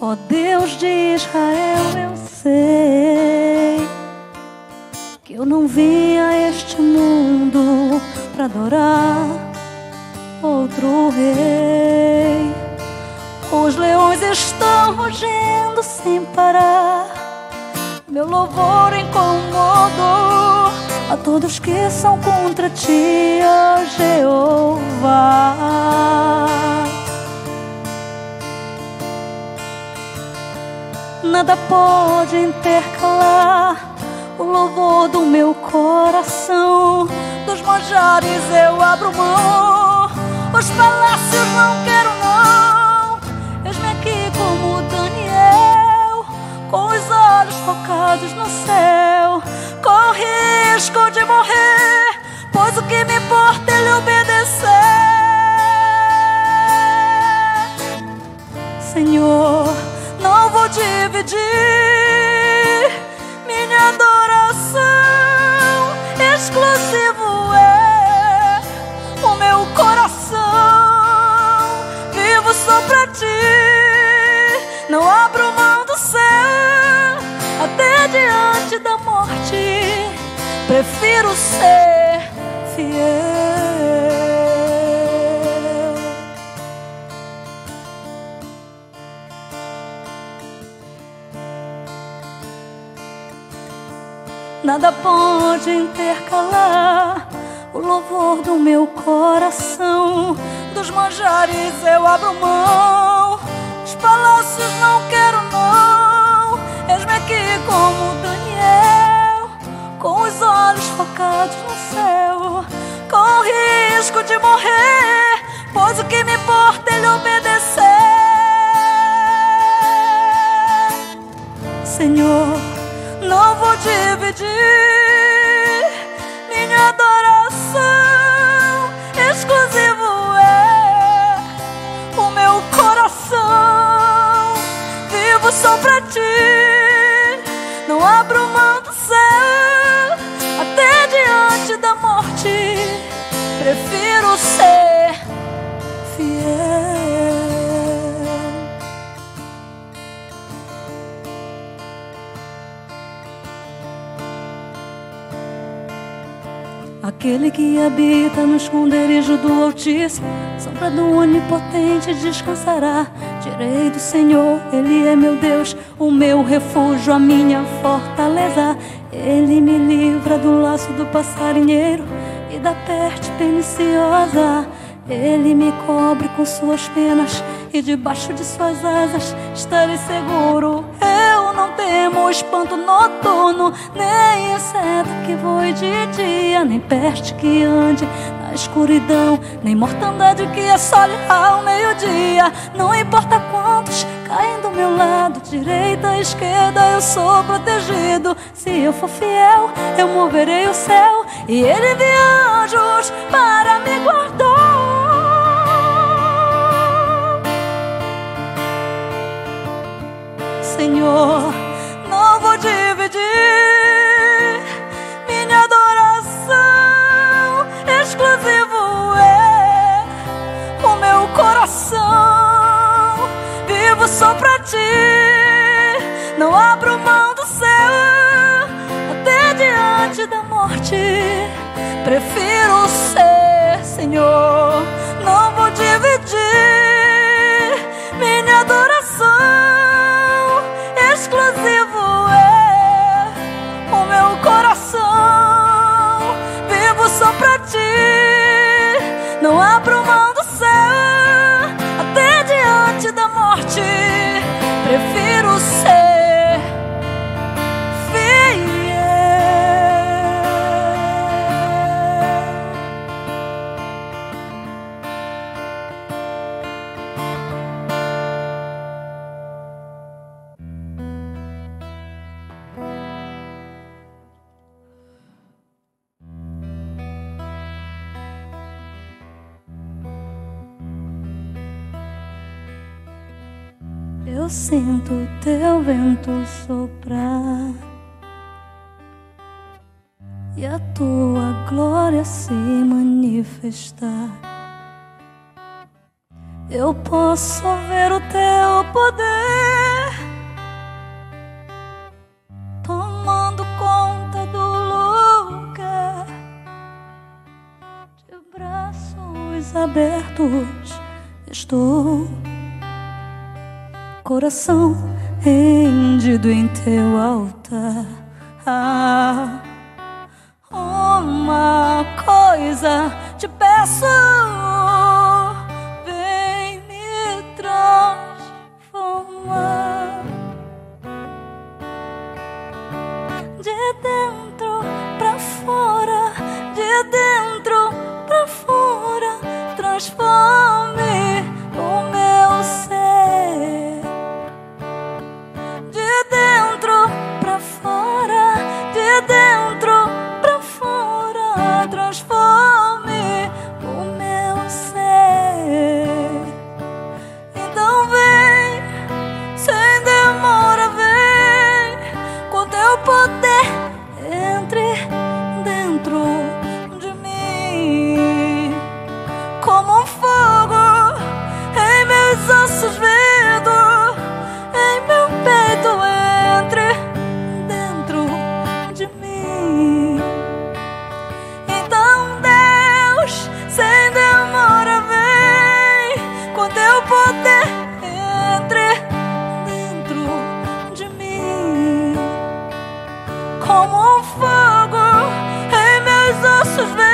Ó Deus de Israel, eu sei que eu não vim a este mundo para adorar outro rei. Os leões estão rugindo sem parar. Meu louvor incomodou a todos que são contra ti, ó Jeová. Nada pode intercalar o louvor do meu coração. Dos manjares eu abro mão, os palácios não quero não. Eis-me aqui como Daniel, com os olhos focados no céu, com risco de morrer, pois o que me importa é lhe obedecer. Dividir minha adoração. Exclusivo é o meu coração. Vivo só pra ti, não abro mão do céu. Até diante da morte, prefiro ser fiel. Nada pode intercalar o louvor do meu coração. Dos manjares eu abro mão, só pra ti, não abro mão do céu. Até diante da morte, prefiro ser fiel. Aquele que habita no esconderijo do Altíssimo, sombra do Onipotente descansará. Direi do Senhor, Ele é meu Deus, o meu refúgio, a minha fortaleza. Ele me livra do laço do passarinheiro e da peste perniciosa. Ele me cobre com suas penas e debaixo de suas asas estarei seguro. Eu não temo espanto noturno, nem inseto que voe de dia, nem peste que ande escuridão, nem mortandade que assole ao meio-dia. Não importa quantos caem do meu lado, direita, esquerda, eu sou protegido. Se eu for fiel, eu moverei o céu e ele envia anjos para me guardar. Senhor, prefiro ser, Senhor. Não vou dividir minha adoração exclusivo é o meu coração. Vivo só pra ti, não abro mão do céu. Até diante da morte, prefiro ser Eu sinto teu vento soprar e a tua glória se manifestar. eu posso ver o teu poder tomando conta do lugar de braços abertos. Estou coração rendido em teu altar. Ah, uma coisa te peço. Jesus' name.